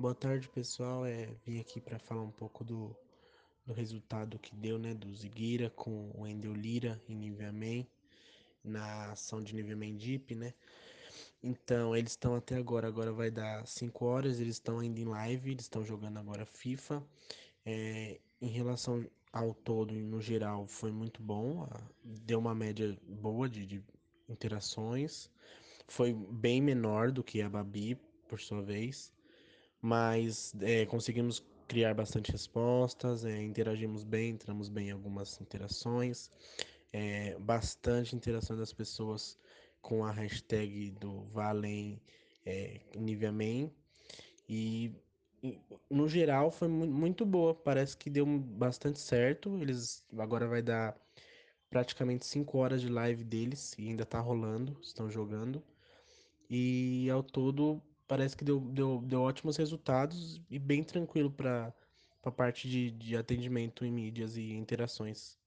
Boa tarde, pessoal. É, vim aqui para falar um pouco do, do resultado que deu, né, do Zigueira com o Endel Lira em Niveaman, na ação de Niveaman Deep, né? Então, eles estão até agora, agora vai dar 5 horas, eles estão ainda em live, eles estão jogando agora FIFA. É, em relação ao todo, no geral, foi muito bom, deu uma média boa de, de interações, foi bem menor do que a Babi, por sua vez mas é, conseguimos criar bastante respostas, é, interagimos bem, entramos bem em algumas interações, é, bastante interação das pessoas com a hashtag do Valem é, Niveaman e no geral foi muito boa, parece que deu bastante certo, eles agora vai dar praticamente 5 horas de live deles e ainda tá rolando, estão jogando. E ao todo parece que deu, deu, deu ótimos resultados e bem tranquilo para a parte de, de atendimento em mídias e interações.